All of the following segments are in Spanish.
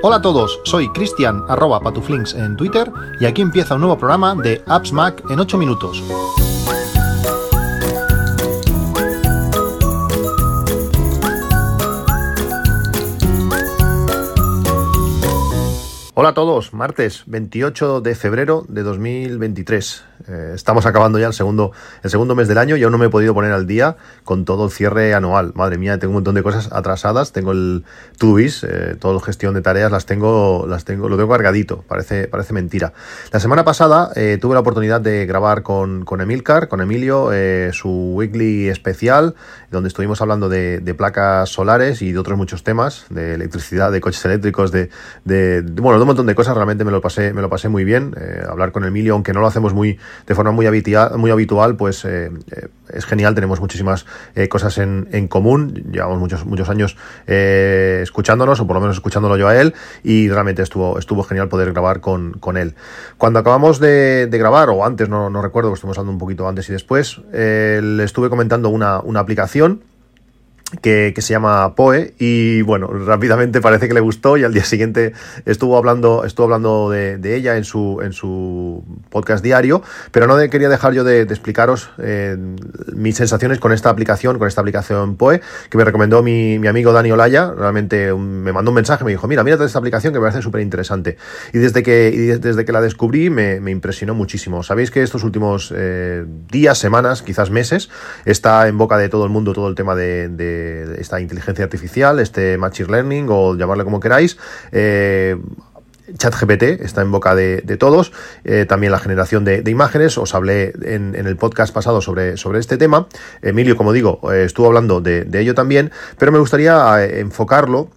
Hola a todos, soy Cristian arroba patuflinks en Twitter y aquí empieza un nuevo programa de Apps Mac en 8 minutos. Hola a todos, martes 28 de febrero de 2023. Eh, estamos acabando ya el segundo, el segundo mes del año y aún no me he podido poner al día con todo el cierre anual. Madre mía, tengo un montón de cosas atrasadas. Tengo el Tubis, eh, toda la gestión de tareas las tengo, las tengo, lo tengo cargadito. Parece, parece mentira. La semana pasada eh, tuve la oportunidad de grabar con, con Emilcar, con Emilio, eh, su weekly especial, donde estuvimos hablando de, placas solares y de otros muchos temas, de electricidad, de coches eléctricos, de, de, de bueno, de un montón de cosas. Realmente me lo pasé, me lo pasé muy bien. hablar con Emilio, aunque no lo hacemos muy de forma muy muy habitual pues eh, eh, es genial, tenemos muchísimas eh, cosas en, en, común, llevamos muchos, muchos años eh, escuchándonos, o por lo menos escuchándolo yo a él, y realmente estuvo, estuvo genial poder grabar con, con él. Cuando acabamos de, grabar, o antes, no, no recuerdo, estuvimos hablando un poquito antes y después, le estuve comentando una, una aplicación que, se llama Poe y bueno, rápidamente parece que le gustó y al día siguiente estuvo hablando, estuvo hablando de, ella en su, en su podcast diario, pero no quería dejar yo de, explicaros eh, mis sensaciones con esta aplicación, con esta aplicación Poe, que me recomendó mi, mi amigo Dani Olaya, realmente me mandó un mensaje, me dijo, mira, mírate esta aplicación que me parece súper interesante. Y desde que, desde que la descubrí me, me, impresionó muchísimo. Sabéis que estos últimos eh, días, semanas, quizás meses, está en boca de todo el mundo todo el tema de, de esta inteligencia artificial, este machine learning o llamarle como queráis. Eh, ChatGPT está en boca de, todos, eh, también la generación de, imágenes, os hablé en, el podcast pasado sobre, sobre este tema, Emilio, como digo, eh, estuvo hablando de, ello también, pero me gustaría eh, enfocarlo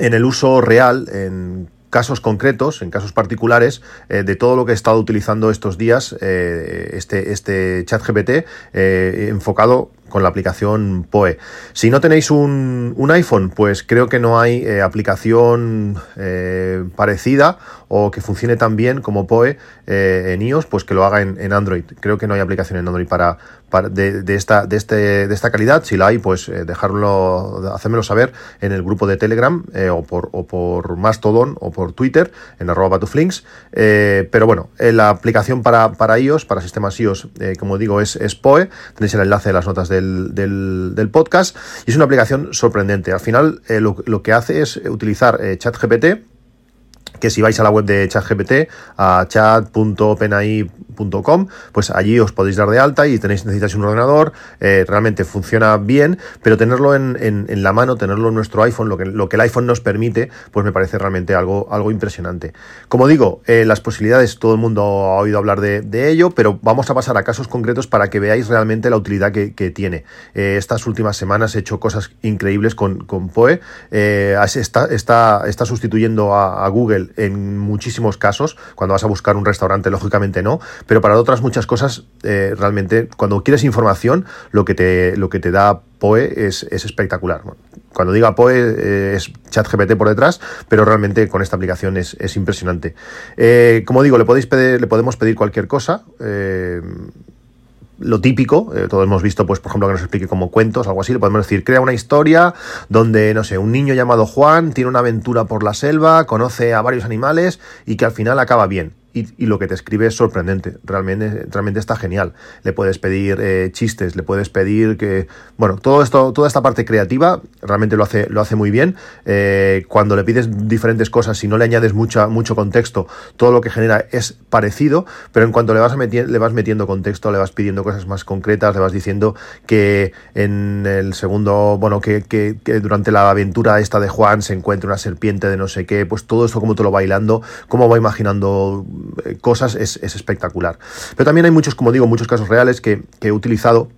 en el uso real, en casos concretos, en casos particulares, eh, de todo lo que he estado utilizando estos días, eh, este, este chat GPT, eh, enfocado con la aplicación Poe. Si no tenéis un, un iPhone, pues creo que no hay eh, aplicación eh, parecida o que funcione tan bien como Poe eh, en iOS, pues que lo haga en, Android. Creo que no hay aplicación en Android para, para de, esta, de, este, de esta calidad. Si la hay, pues dejarlo, hacérmelo saber en el grupo de Telegram o, por, o por Mastodon o por Twitter en arroba batuflinks. pero bueno, la aplicación para, para iOS, para sistemas iOS, como digo, es, es Poe. Tenéis el enlace de las notas del del, podcast y es una aplicación sorprendente. Al final eh, lo, lo, que hace es utilizar eh, ChatGPT, que si vais a la web de ChatGPT, a chat.openai.com, pues allí os podéis dar de alta y tenéis, necesitáis un ordenador, eh, realmente funciona bien, pero tenerlo en, en, la mano, tenerlo en nuestro iPhone, lo que, lo que el iPhone nos permite, pues me parece realmente algo, algo impresionante. Como digo, eh, las posibilidades, todo el mundo ha oído hablar de, de, ello, pero vamos a pasar a casos concretos para que veáis realmente la utilidad que, que tiene. Eh, estas últimas semanas he hecho cosas increíbles con, con Poe, eh, está, está, está sustituyendo a, a Google en muchísimos casos. Cuando vas a buscar un restaurante, lógicamente no, pero para otras muchas cosas, eh, realmente, cuando quieres información, lo que te, lo que te da POE es, es espectacular. Cuando diga POE eh, es ChatGPT por detrás, pero realmente con esta aplicación es, es impresionante. Eh, como digo, le, podéis pedir, le podemos pedir cualquier cosa eh, lo típico, eh, todos hemos visto, pues, por ejemplo, que nos explique como cuentos, algo así, le podemos decir, crea una historia donde, no sé, un niño llamado Juan tiene una aventura por la selva, conoce a varios animales y que al final acaba bien y, lo que te escribe es sorprendente. Realmente, realmente está genial. Le puedes pedir eh, chistes, le puedes pedir que. Bueno, todo esto, toda esta parte creativa realmente lo hace, lo hace muy bien. Eh, cuando le pides diferentes cosas, si no le añades mucha, mucho contexto, todo lo que genera es parecido, pero en cuanto le vas, le vas metiendo contexto, le vas pidiendo cosas más concretas, le vas diciendo que en el segundo, bueno, que, que, durante la aventura esta de Juan se encuentra una serpiente de no sé qué, pues todo esto como te lo bailando, cómo va imaginando cosas es, es, espectacular. Pero también hay muchos, como digo, muchos casos reales que, que he utilizado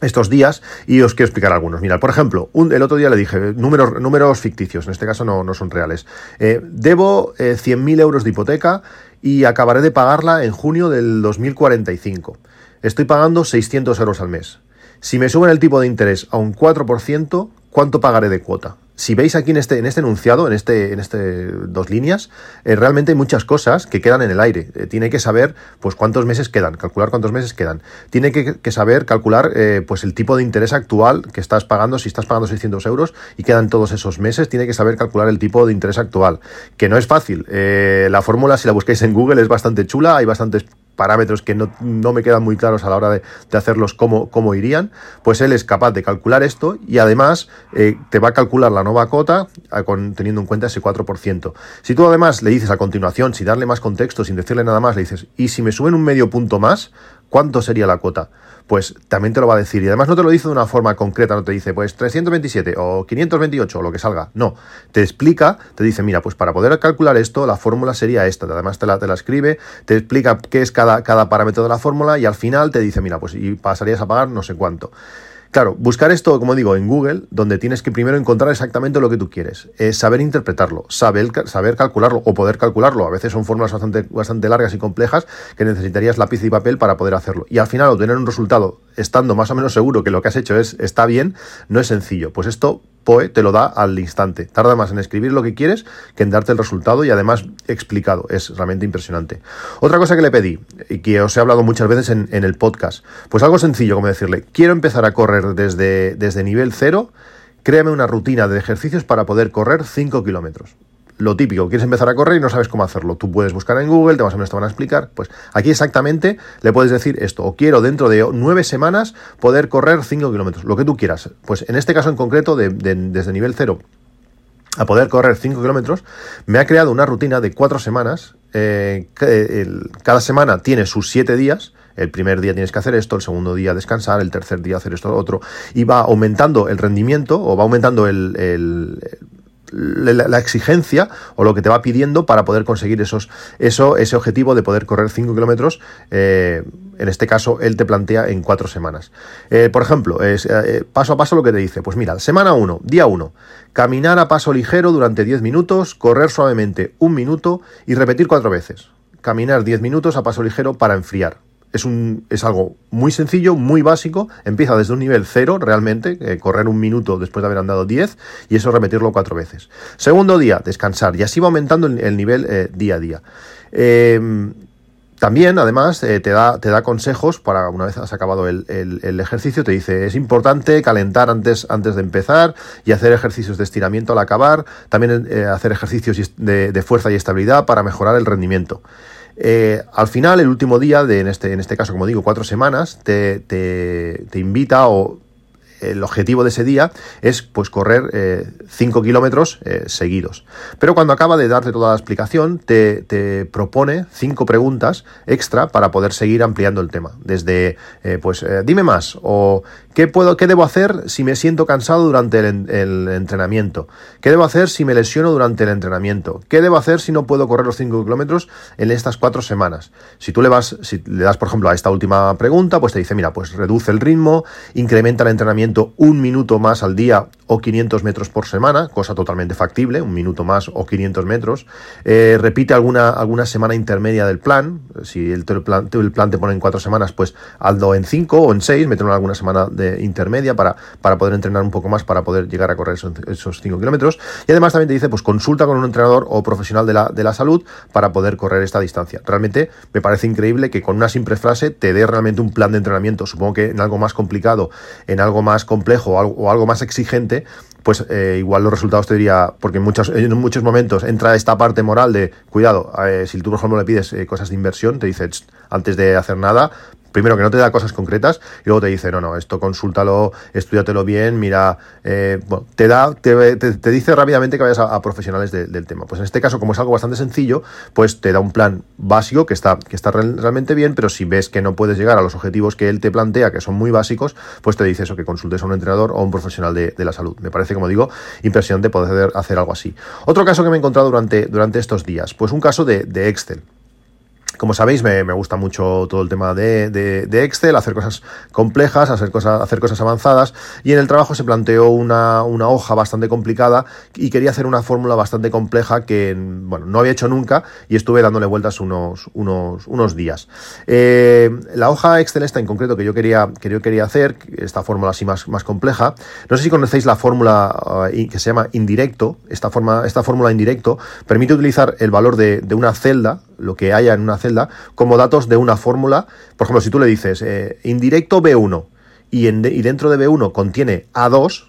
estos días y os quiero explicar algunos. Mira, por ejemplo, un, el otro día le dije números, números ficticios, en este caso no, no son reales. Eh, debo eh, 100.000 euros de hipoteca y acabaré de pagarla en junio del 2045. Estoy pagando 600 euros al mes. Si me suben el tipo de interés a un 4%, ¿cuánto pagaré de cuota? Si veis aquí en este, en este enunciado, en este, en este dos líneas, eh, realmente hay muchas cosas que quedan en el aire. Eh, tiene que saber, pues, cuántos meses quedan, calcular cuántos meses quedan. Tiene que, saber calcular, eh, pues, el tipo de interés actual que estás pagando. Si estás pagando 600 euros y quedan todos esos meses, tiene que saber calcular el tipo de interés actual, que no es fácil. la fórmula, si la buscáis en Google, es bastante chula. Hay bastantes parámetros que no, me quedan muy claros a la hora de, hacerlos cómo, cómo, irían, pues él es capaz de calcular esto y además eh, te va a calcular la nueva cota eh, teniendo en cuenta ese 4%. Si tú además le dices a continuación, sin darle más contexto, sin decirle nada más, le dices, y si me suben un medio punto más, ¿cuánto sería la cuota? Pues también te lo va a decir. Y además no te lo dice de una forma concreta, no te dice pues 327 o 528 o lo que salga. No, te explica, te dice, mira, pues para poder calcular esto, la fórmula sería esta. Además te la, te la escribe, te explica qué es cada, cada parámetro de la fórmula y al final te dice, mira, pues y pasarías a pagar no sé cuánto. Claro, buscar esto, como digo, en Google, donde tienes que primero encontrar exactamente lo que tú quieres, es saber interpretarlo, saber, saber calcularlo o poder calcularlo. A veces son fórmulas bastante, bastante largas y complejas que necesitarías lápiz y papel para poder hacerlo. Y al final obtener un resultado estando más o menos seguro que lo que has hecho es está bien, no es sencillo. Pues esto POE te lo da al instante. Tarda más en escribir lo que quieres que en darte el resultado y además explicado. Es realmente impresionante. Otra cosa que le pedí y que os he hablado muchas veces en, el podcast, pues algo sencillo como decirle, quiero empezar a correr desde, desde nivel cero, créame una rutina de ejercicios para poder correr 5 kilómetros lo típico, quieres empezar a correr y no sabes cómo hacerlo. Tú puedes buscar en Google, te más o menos te van a explicar. Pues aquí exactamente le puedes decir esto, o quiero dentro de nueve semanas poder correr 5 kilómetros, lo que tú quieras. Pues en este caso en concreto, de, desde nivel cero a poder correr 5 kilómetros, me ha creado una rutina de cuatro semanas. Eh, cada semana tiene sus siete días. El primer día tienes que hacer esto, el segundo día descansar, el tercer día hacer esto, otro. Y va aumentando el rendimiento o va aumentando el la, exigencia o lo que te va pidiendo para poder conseguir esos, eso, ese objetivo de poder correr 5 kilómetros. Eh, en este caso, él te plantea en 4 semanas. Eh, por ejemplo, es, eh, paso a paso lo que te dice. Pues mira, semana 1, día 1, caminar a paso ligero durante 10 minutos, correr suavemente un minuto y repetir cuatro veces. Caminar 10 minutos a paso ligero para enfriar es, un, es algo muy sencillo, muy básico. Empieza desde un nivel cero, realmente, eh, correr un minuto después de haber andado 10 y eso repetirlo cuatro veces. Segundo día, descansar y así va aumentando el, nivel eh, día a día. Em, también, además, eh, te, da, te da consejos para una vez has acabado el, ejercicio, te dice, es importante calentar antes, antes de empezar y hacer ejercicios de estiramiento al acabar, también hacer ejercicios de, de fuerza y estabilidad para mejorar el rendimiento. Eh, al final, el último día, de, en, este, en este caso, como digo, cuatro semanas, te, te, te invita o el objetivo de ese día es pues correr 5 eh, kilómetros eh, seguidos. Pero cuando acaba de darte toda la explicación, te, te propone cinco preguntas extra para poder seguir ampliando el tema. Desde, pues, dime más, o ¿Qué, puedo, ¿Qué debo hacer si me siento cansado durante el, entrenamiento? ¿Qué debo hacer si me lesiono durante el entrenamiento? ¿Qué debo hacer si no puedo correr los 5 kilómetros en estas cuatro semanas? Si tú le vas, si le das, por ejemplo, a esta última pregunta, pues te dice, mira, pues reduce el ritmo, incrementa el entrenamiento un minuto más al día o 500 metros por semana, cosa totalmente factible, un minuto más o 500 metros. Eh, repite alguna, alguna semana intermedia del plan. Si el, plan, el plan te pone en cuatro semanas, pues hazlo en cinco o en seis, meterlo en alguna semana de intermedia para, para poder entrenar un poco más, para poder llegar a correr esos 5 kilómetros. Y además también te dice, pues consulta con un entrenador o profesional de la, de la salud para poder correr esta distancia. Realmente me parece increíble que con una simple frase te dé realmente un plan de entrenamiento. Supongo que en algo más complicado, en algo más complejo o algo, más exigente, pues eh, igual los resultados te diría, porque en muchos, en muchos momentos entra esta parte moral de, cuidado, eh, si tú por ejemplo le pides eh, cosas de inversión, te dice, antes de hacer nada, primero que no te da cosas concretas y luego te dice, no, no, esto consúltalo, estudiatelo bien, mira, eh, bueno, te da, te, te, dice rápidamente que vayas a, profesionales del tema. Pues en este caso, como es algo bastante sencillo, pues te da un plan básico que está, que está realmente bien, pero si ves que no puedes llegar a los objetivos que él te plantea, que son muy básicos, pues te dice eso, que consultes a un entrenador o un profesional de, la salud. Me parece, como digo, impresionante poder hacer algo así. Otro caso que me he encontrado durante, durante estos días, pues un caso de Excel. Como sabéis, me, gusta mucho todo el tema de, Excel, hacer cosas complejas, hacer cosas, hacer cosas avanzadas. Y en el trabajo se planteó una, hoja bastante complicada y quería hacer una fórmula bastante compleja que bueno, no había hecho nunca y estuve dándole vueltas unos, unos, unos días. Eh, la hoja Excel esta en concreto que yo quería, que quería hacer, esta fórmula así más, más compleja, no sé si conocéis la fórmula eh, que se llama indirecto. Esta, forma, esta fórmula indirecto permite utilizar el valor de, de una celda, lo que haya en una celda, como datos de una fórmula. Por ejemplo, si tú le dices eh, indirecto B1 y, y dentro de B1 contiene A2,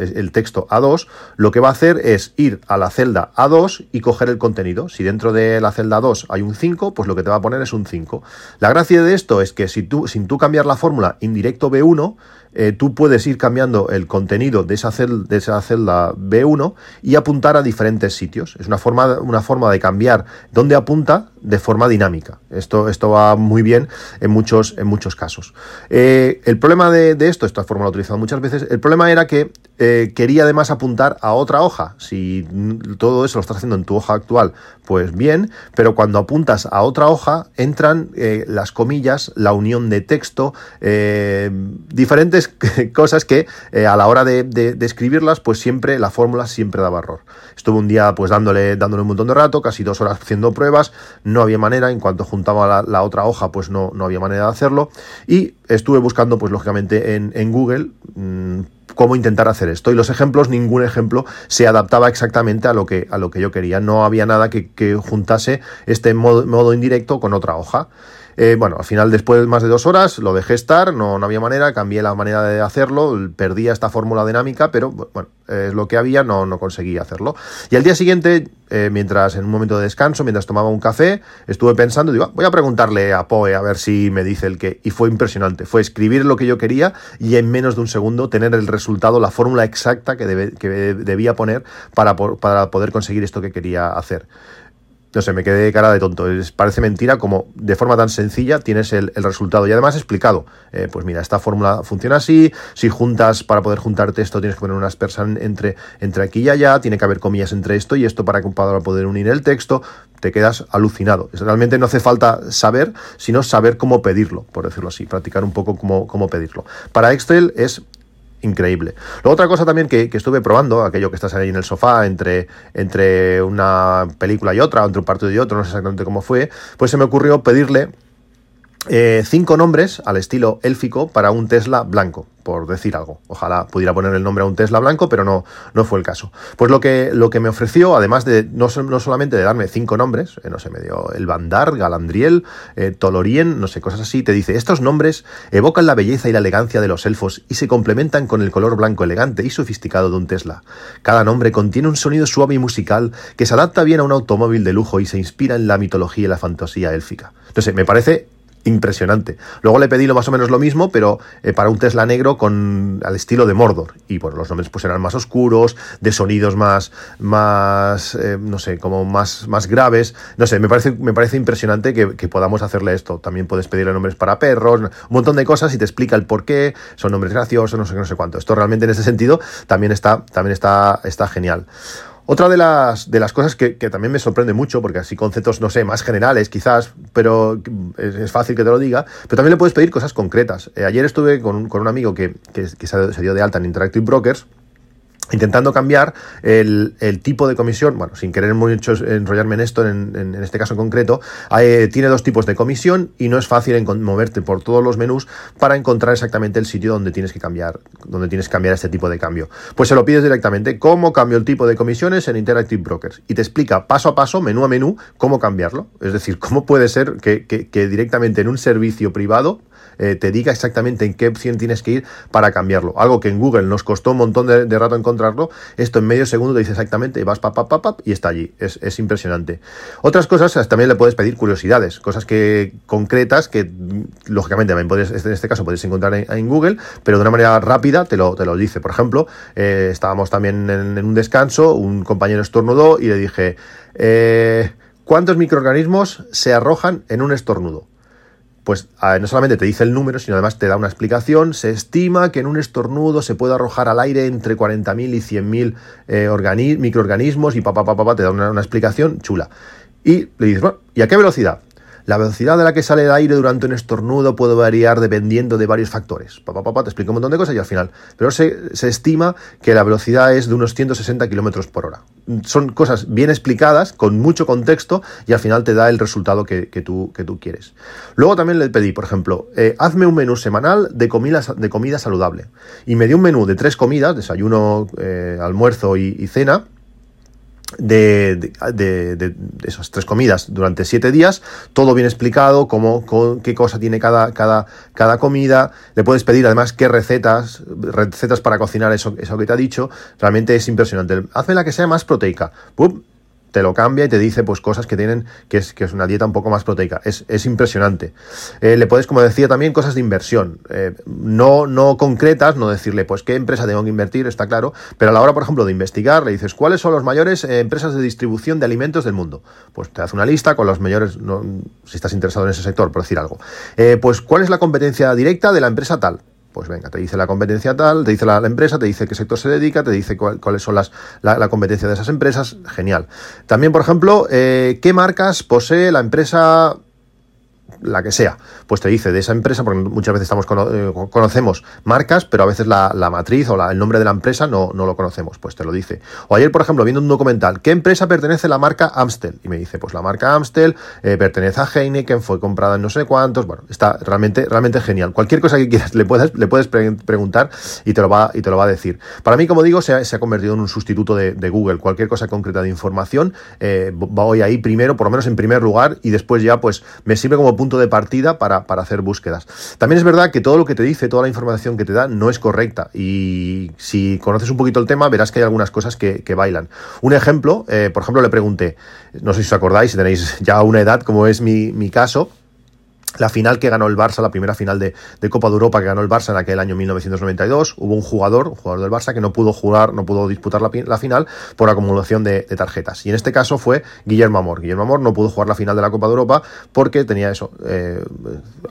el texto A2, lo que va a hacer es ir a la celda A2 y coger el contenido. Si dentro de la celda 2 hay un 5, pues lo que te va a poner es un 5. La gracia de esto es que si tú, sin tú cambiar la fórmula indirecto B1, eh, tú puedes ir cambiando el contenido de esa, de celda B1 y apuntar a diferentes sitios. Es una forma, una forma de cambiar dónde apunta de forma dinámica. Esto, esto va muy bien en muchos, en muchos casos. Eh, el problema de, esto, esta forma la he utilizado muchas veces, el problema era que eh, quería además apuntar a otra hoja. Si todo eso lo estás haciendo en tu hoja actual, pues bien, pero cuando apuntas a otra hoja entran las comillas, la unión de texto, diferentes cosas que eh, a la hora de, escribirlas, pues siempre la fórmula siempre daba error. Estuve un día pues dándole, dándole un montón de rato, casi dos horas haciendo pruebas, no había manera, en cuanto juntaba la, otra hoja, pues no, no había manera de hacerlo. Y estuve buscando, pues lógicamente, en, Google. Mm, cómo intentar hacer esto. Y los ejemplos, ningún ejemplo se adaptaba exactamente a lo que, a lo que yo quería. No había nada que, juntase este modo, indirecto con otra hoja. Eh, bueno, al final, después de más de dos horas, lo dejé estar, no, no había manera, cambié la manera de hacerlo, perdía esta fórmula dinámica, pero bueno, es lo que había, no, no conseguí hacerlo. Y al día siguiente, eh, mientras en un momento de descanso, mientras tomaba un café, estuve pensando, digo, ah, voy a preguntarle a Poe a ver si me dice el qué. Y fue impresionante, fue escribir lo que yo quería y en menos de un segundo tener el resultado, la fórmula exacta que, debía poner para, para poder conseguir esto que quería hacer no sé, me quedé cara de tonto. parece mentira como de forma tan sencilla tienes el, resultado. Y además explicado, eh, pues mira, esta fórmula funciona así, si juntas, para poder juntar texto tienes que poner unas personas entre, entre aquí y allá, tiene que haber comillas entre esto y esto para, para poder unir el texto, te quedas alucinado. Realmente no hace falta saber, sino saber cómo pedirlo, por decirlo así, practicar un poco cómo, cómo pedirlo. Para Excel es increíble. Luego otra cosa también que, estuve probando, aquello que estás ahí en el sofá entre, entre una película y otra, entre un partido y otro, no sé exactamente cómo fue, pues se me ocurrió pedirle eh, cinco nombres al estilo élfico para un Tesla blanco, por decir algo. Ojalá pudiera poner el nombre a un Tesla blanco, pero no, no fue el caso. Pues lo que, lo que me ofreció, además de no, no solamente de darme cinco nombres, eh, no sé, me dio el Bandar, Galandriel, eh, Tolorien, no sé, cosas así, te dice, estos nombres evocan la belleza y la elegancia de los elfos y se complementan con el color blanco elegante y sofisticado de un Tesla. Cada nombre contiene un sonido suave y musical que se adapta bien a un automóvil de lujo y se inspira en la mitología y la fantasía élfica. Entonces, me parece impresionante. Luego le pedí lo más o menos lo mismo, pero eh, para un Tesla negro con al estilo de Mordor. Y bueno, los nombres pues eran más oscuros, de sonidos más, más eh, no sé, como más, más graves. No sé, me parece, me parece impresionante que, podamos hacerle esto. También puedes pedirle nombres para perros, un montón de cosas y te explica el por qué, son nombres graciosos, no sé, no sé cuánto. Esto realmente en ese sentido también está, también está, está genial. Otra de las, de las cosas que, también me sorprende mucho, porque así conceptos, no sé, más generales quizás, pero es, fácil que te lo diga, pero también le puedes pedir cosas concretas. Eh, ayer estuve con, con, un amigo que, que, que se dio de alta en Interactive Brokers intentando cambiar el, tipo de comisión, bueno, sin querer mucho enrollarme en esto, en, este caso en concreto, eh, tiene dos tipos de comisión y no es fácil moverte por todos los menús para encontrar exactamente el sitio donde tienes que cambiar, donde tienes que cambiar este tipo de cambio. Pues se lo pides directamente, cómo cambio el tipo de comisiones en Interactive Brokers y te explica paso a paso, menú a menú, cómo cambiarlo. Es decir, cómo puede ser que directamente en un servicio privado eh, te diga exactamente en qué opción tienes que ir para cambiarlo. Algo que en Google nos costó un montón de, rato encontrarlo, esto en medio segundo te dice exactamente, vas pa, pa, pa, pa, y está allí. Es, impresionante. Otras cosas también le puedes pedir curiosidades, cosas que concretas que lógicamente puedes, en este caso puedes encontrar en, Google, pero de una manera rápida te lo, te lo dice. Por ejemplo, eh, estábamos también en, un descanso, un compañero estornudó y le dije, eh, ¿cuántos microorganismos se arrojan en un estornudo? Pues no solamente te dice el número, sino además te da una explicación. Se estima que en un estornudo se puede arrojar al aire entre 40.000 y 100.000 eh, microorganismos y papá, papá, pa, te da una, explicación chula. Y le dices, ¿y a qué velocidad? La velocidad a la que sale el aire durante un estornudo puede variar dependiendo de varios factores. Papá, papá, te explico un montón de cosas y al final. Pero se, se estima que la velocidad es de unos 160 kilómetros por hora. Son cosas bien explicadas, con mucho contexto, y al final te da el resultado que, tú, que tú quieres. Luego también le pedí, por ejemplo, eh, hazme un menú semanal de comida, de comida saludable. Y me dio un menú de tres comidas, desayuno, eh, almuerzo y cena de, de, esas tres comidas durante siete días, todo bien explicado, cómo, qué cosa tiene cada, cada, cada comida, le puedes pedir además qué recetas, recetas para cocinar eso, eso que te ha dicho, realmente es impresionante. Hazme la que sea más proteica te lo cambia y te dice pues cosas que tienen, que es, que es una dieta un poco más proteica. Es, es impresionante. Eh, le puedes, como decía, también cosas de inversión. Eh, no, no concretas, no decirle pues qué empresa tengo que invertir, está claro, pero a la hora, por ejemplo, de investigar, le dices cuáles son las mayores eh, empresas de distribución de alimentos del mundo. Pues te hace una lista con los mayores, no, si estás interesado en ese sector, por decir algo. pues cuál es la competencia directa de la empresa tal pues venga, te dice la competencia tal, te dice la, empresa, te dice qué sector se dedica, te dice cuáles son las, la, competencia de esas empresas. Genial. También, por ejemplo, eh, qué marcas posee la empresa la que sea, pues te dice de esa empresa, porque muchas veces estamos eh, conocemos marcas, pero a veces la, matriz o el nombre de la empresa no, no, lo conocemos, pues te lo dice. O ayer, por ejemplo, viendo un documental, ¿qué empresa pertenece la marca Amstel? Y me dice, pues la marca Amstel eh, pertenece a Heineken, fue comprada en no sé cuántos, bueno, está realmente, realmente genial. Cualquier cosa que quieras le puedes, le puedes preguntar y te, lo va, y te lo va a decir. Para mí, como digo, se ha, convertido en un sustituto de, Google. Cualquier cosa concreta de información, eh, voy ahí primero, por lo menos en primer lugar, y después ya pues me sirve como punto de partida para, hacer búsquedas. También es verdad que todo lo que te dice, toda la información que te da, no es correcta. Y si conoces un poquito el tema, verás que hay algunas cosas que, bailan. Un ejemplo, eh, por ejemplo, le pregunté, no sé si os acordáis, si tenéis ya una edad, como es mi, mi caso, la final que ganó el Barça, la primera final de, Copa de Europa que ganó el Barça en aquel año 1992, hubo un jugador, un jugador del Barça que no pudo jugar, no pudo disputar la, final por acumulación de, tarjetas. Y en este caso fue Guillermo Amor. Guillermo Amor no pudo jugar la final de la Copa de Europa porque tenía eso, eh,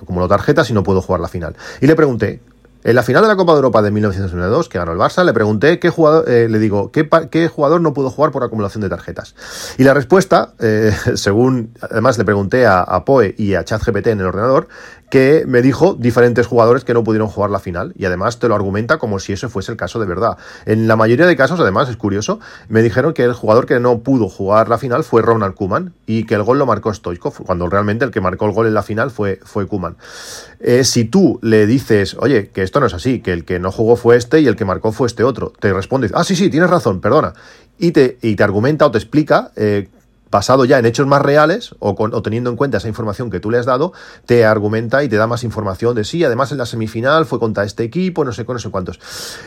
acumuló tarjetas y no pudo jugar la final. Y le pregunté, en la final de la Copa de Europa de 1992, que ganó el Barça, le pregunté qué jugador, eh, le digo, ¿qué, ¿qué, jugador no pudo jugar por acumulación de tarjetas. Y la respuesta, eh, según, además le pregunté a, a Poe y a ChatGPT en el ordenador, que me dijo diferentes jugadores que no pudieron jugar la final y además te lo argumenta como si ese fuese el caso de verdad. En la mayoría de casos, además, es curioso, me dijeron que el jugador que no pudo jugar la final fue Ronald Kuman y que el gol lo marcó Stoichkov, cuando realmente el que marcó el gol en la final fue, fue Kuman. Eh, si tú le dices, oye, que esto no es así, que el que no jugó fue este y el que marcó fue este otro, te responde, ah, sí, sí, tienes razón, perdona. Y te, y te argumenta o te explica eh, basado ya en hechos más reales o, teniendo en cuenta esa información que tú le has dado, te argumenta y te da más información de sí, además en la semifinal fue contra este equipo, no sé con no sé cuántos.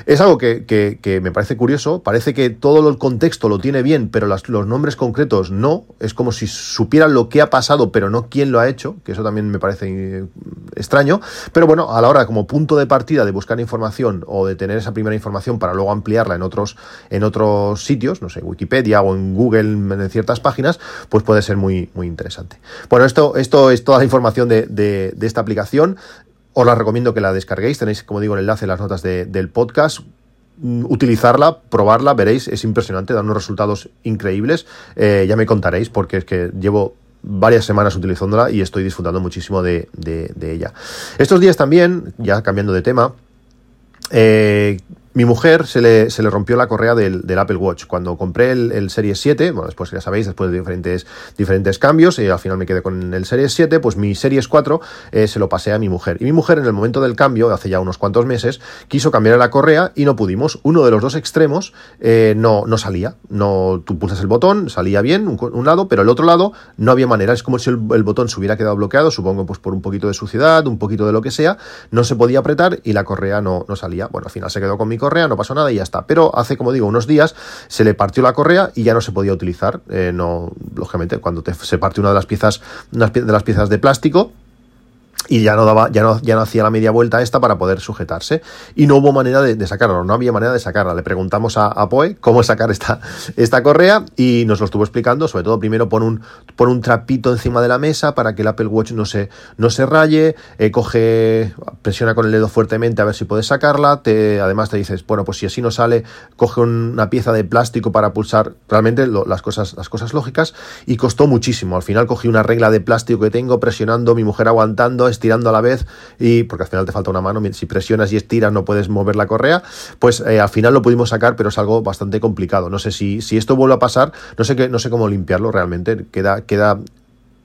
Es algo que, que, me parece curioso, parece que todo el contexto lo tiene bien, pero los nombres concretos no, es como si supieran lo que ha pasado, pero no quién lo ha hecho, que eso también me parece eh, extraño, pero bueno, a la hora como punto de partida de buscar información o de tener esa primera información para luego ampliarla en otros, en otros sitios, no sé, Wikipedia o en Google en ciertas páginas, pues puede ser muy, muy interesante. Bueno, esto, esto es toda la información de, esta aplicación. Os la recomiendo que la descarguéis. Tenéis, como digo, el enlace en las notas del podcast mm, utilizarla, probarla, veréis, es impresionante, da unos resultados increíbles. Eh, ya me contaréis, porque es que llevo varias semanas utilizándola y estoy disfrutando muchísimo de, de ella. Estos días también, ya cambiando de tema, eh, mi mujer se le, se le, rompió la correa del, Apple Watch. Cuando compré el, el, Series 7, bueno, después ya sabéis, después de diferentes, diferentes cambios, y al final me quedé con el Series 7, pues mi Series 4 eh, se lo pasé a mi mujer. Y mi mujer, en el momento del cambio, hace ya unos cuantos meses, quiso cambiar la correa y no pudimos. Uno de los dos extremos eh, no, no salía. No, tú pulsas el botón, salía bien un, lado, pero el otro lado no había manera. Es como si el, botón se hubiera quedado bloqueado, supongo, pues por un poquito de suciedad, un poquito de lo que sea. No se podía apretar y la correa no, no salía. Bueno, al final se quedó con mi correa, no pasó nada y ya está. Pero hace, como digo, unos días se le partió la correa y ya no se podía utilizar. Eh, no, lógicamente, cuando se parte una de las piezas, de las piezas de plástico, y ya no daba, ya no, ya no hacía la media vuelta esta para poder sujetarse. Y no hubo manera de, sacarla, no había manera de sacarla. Le preguntamos a, a, Poe cómo sacar esta, esta correa y nos lo estuvo explicando. Sobre todo, primero pon un, pon un trapito encima de la mesa para que el Apple Watch no se, no se raye, eh, coge, presiona con el dedo fuertemente a ver si puedes sacarla. Te, además te dices, bueno, pues si así no sale, coge una pieza de plástico para pulsar realmente las, cosas, las cosas lógicas. Y costó muchísimo. Al final cogí una regla de plástico que tengo, presionando, mi mujer aguantando, estirando a la vez, y porque al final te falta una mano, si presionas y estiras no puedes mover la correa, pues eh, al final lo pudimos sacar, pero es algo bastante complicado. No sé si, si esto vuelve a pasar, no sé, qué, no sé cómo limpiarlo realmente, queda, queda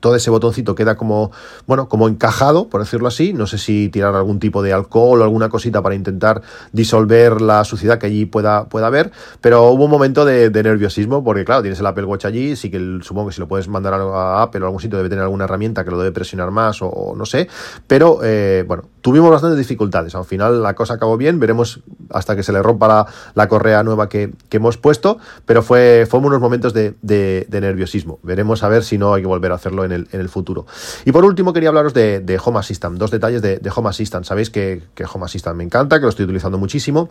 todo ese botoncito queda como, bueno, como encajado, por decirlo así. No sé si tirar algún tipo de alcohol o alguna cosita para intentar disolver la suciedad que allí pueda, pueda haber. Pero hubo un momento de, nerviosismo, porque claro, tienes el Apple Watch allí, sí que supongo que si lo puedes mandar a Apple o algún sitio debe tener alguna herramienta que lo debe presionar más o, no sé. Pero eh, bueno, tuvimos bastantes dificultades. Al final la cosa acabó bien, veremos hasta que se le rompa la, correa nueva que, hemos puesto, pero fue, fue unos momentos de, nerviosismo. Veremos a ver si no hay que volver a hacerlo en el futuro. Y por último quería hablaros de, Home Assistant, dos detalles de, Home Assistant. Sabéis que, que Home Assistant me encanta, que lo estoy utilizando muchísimo.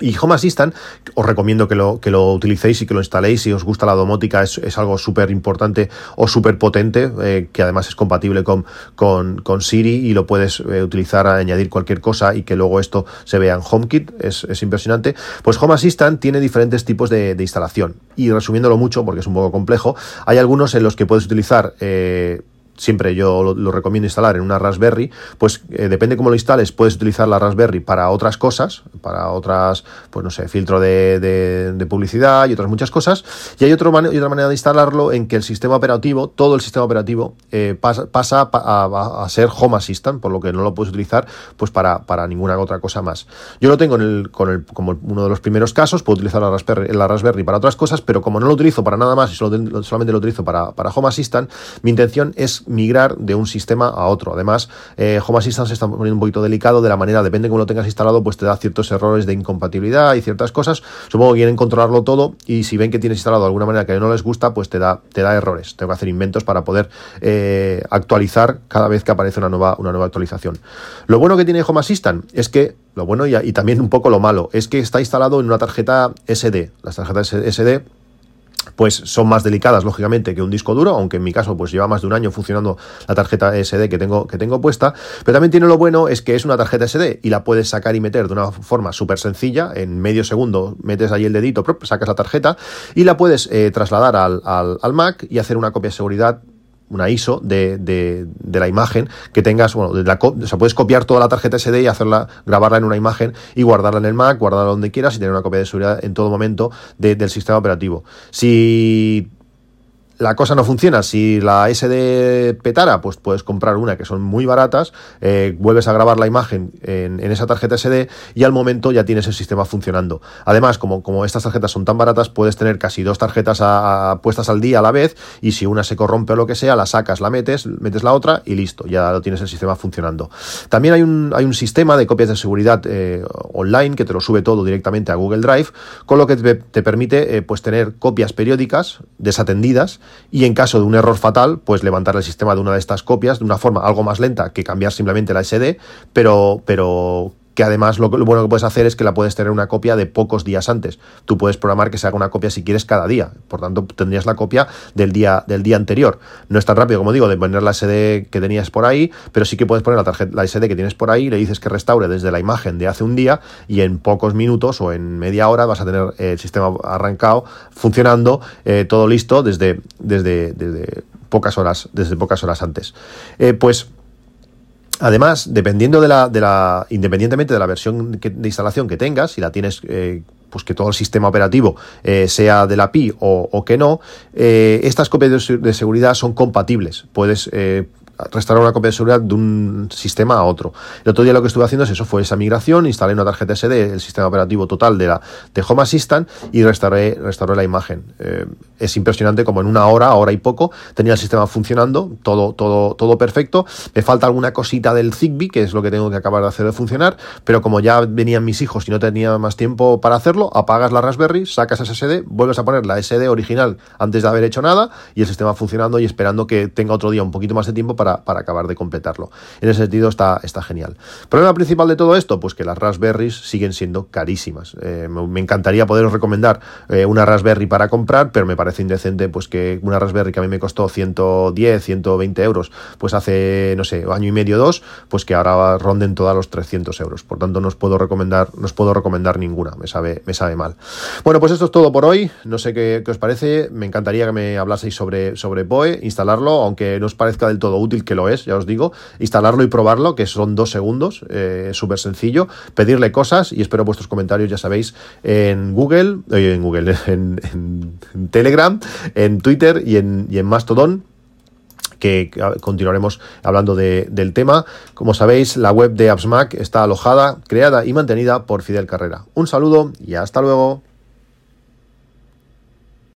Y Home Assistant, os recomiendo que lo, que lo utilicéis y que lo instaléis. Si os gusta la domótica, es, algo súper importante o súper potente, eh, que además es compatible con, con, Siri y lo puedes eh, utilizar a añadir cualquier cosa y que luego esto se vea en HomeKit. Es, es impresionante. Pues Home Assistant tiene diferentes tipos de, instalación. Y resumiéndolo mucho, porque es un poco complejo, hay algunos en los que puedes utilizar. Eh, siempre yo lo, recomiendo instalar en una Raspberry, pues eh, depende cómo lo instales, puedes utilizar la Raspberry para otras cosas, para otras, pues no sé, filtro de, publicidad y otras muchas cosas. Y hay otra manera de instalarlo en que el sistema operativo, todo el sistema operativo, eh, pasa, pasa a, ser Home Assistant, por lo que no lo puedes utilizar pues para, para ninguna otra cosa más. Yo lo tengo en el, con el, como uno de los primeros casos, puedo utilizar la Raspberry, la Raspberry para otras cosas, pero como no lo utilizo para nada más y solamente lo utilizo para, para Home Assistant, mi intención es migrar de un sistema a otro. Además, eh, Home Assistant se está poniendo un poquito delicado de la manera, depende de cómo lo tengas instalado, pues te da ciertos errores de incompatibilidad y ciertas cosas. Supongo que quieren controlarlo todo y si ven que tienes instalado de alguna manera que no les gusta, pues te da, te da errores. Tengo que hacer inventos para poder eh, actualizar cada vez que aparece una nueva, una nueva actualización. Lo bueno que tiene Home Assistant es que lo bueno y, y también un poco lo malo es que está instalado en una tarjeta SD. Las tarjetas SD pues son más delicadas, lógicamente, que un disco duro, aunque en mi caso, pues lleva más de un año funcionando la tarjeta SD que tengo, que tengo puesta, pero también tiene lo bueno es que es una tarjeta SD y la puedes sacar y meter de una forma súper sencilla, en medio segundo metes ahí el dedito, sacas la tarjeta y la puedes eh, trasladar al, al Mac y hacer una copia de seguridad una ISO de, de, de, la imagen que tengas, bueno, de la, o sea, puedes copiar toda la tarjeta SD y hacerla, grabarla en una imagen y guardarla en el Mac, guardarla donde quieras y tener una copia de seguridad en todo momento del sistema operativo. Si la cosa no funciona. Si la SD petara, pues puedes comprar una que son muy baratas, eh, vuelves a grabar la imagen en, esa tarjeta SD y al momento ya tienes el sistema funcionando. Además, como, como estas tarjetas son tan baratas, puedes tener casi dos tarjetas puestas al día a la vez y si una se corrompe o lo que sea, la sacas, la metes, metes la otra y listo, ya lo tienes el sistema funcionando. También hay un, hay un sistema de copias de seguridad eh, online que te lo sube todo directamente a Google Drive, con lo que te, permite eh, pues tener copias periódicas desatendidas y en caso de un error fatal, pues levantar el sistema de una de estas copias de una forma algo más lenta que cambiar simplemente la SD, pero, pero que además lo, bueno que puedes hacer es que la puedes tener una copia de pocos días antes. Tú puedes programar que se haga una copia si quieres cada día. Por tanto, tendrías la copia del día, del día anterior. No es tan rápido, como digo, de poner la SD que tenías por ahí, pero sí que puedes poner la, tarjeta, la SD que tienes por ahí, le dices que restaure desde la imagen de hace un día y en pocos minutos o en media hora vas a tener el sistema arrancado, funcionando, eh, todo listo desde, desde, pocas horas, desde pocas horas antes. Eh, pues Además, dependiendo de la, de la, independientemente de la versión de instalación que tengas, si la tienes, eh, pues que todo el sistema operativo eh, sea de la PI o, que no, eh, estas copias de, seguridad son compatibles. Puedes restaurar una copia de seguridad de un sistema a otro. El otro día lo que estuve haciendo es eso, fue esa migración, instalé una tarjeta SD, el sistema operativo total de la de Home Assistant y restauré, restauré la imagen. Eh, es impresionante como en una hora, hora y poco, tenía el sistema funcionando, todo, todo, todo perfecto. Me falta alguna cosita del Zigbee, que es lo que tengo que acabar de hacer de funcionar, pero como ya venían mis hijos y no tenía más tiempo para hacerlo, apagas la Raspberry, sacas esa SD, vuelves a poner la SD original antes de haber hecho nada y el sistema funcionando y esperando que tenga otro día un poquito más de tiempo para para, acabar de completarlo. En ese sentido está, está genial. ¿Problema principal de todo esto? Pues que las Raspberries siguen siendo carísimas. Eh, me, encantaría poderos recomendar eh, una Raspberry para comprar, pero me parece indecente pues que una Raspberry que a mí me costó 110, 120 euros, pues hace, no sé, año y medio, dos, pues que ahora ronden todos los 300 euros. Por tanto, no os puedo recomendar, no os puedo recomendar ninguna, me sabe, me sabe mal. Bueno, pues esto es todo por hoy. No sé qué, os parece. Me encantaría que me hablaseis sobre, sobre POE, instalarlo, aunque no os parezca del todo útil, que lo es, ya os digo, instalarlo y probarlo, que son dos segundos, eh, súper sencillo, pedirle cosas y espero vuestros comentarios, ya sabéis, en Google, eh, en Google, en, Telegram, en Twitter y en, y en Mastodon que continuaremos hablando del tema. Como sabéis, la web de AppsMac está alojada, creada y mantenida por Fidel Carrera. Un saludo y hasta luego.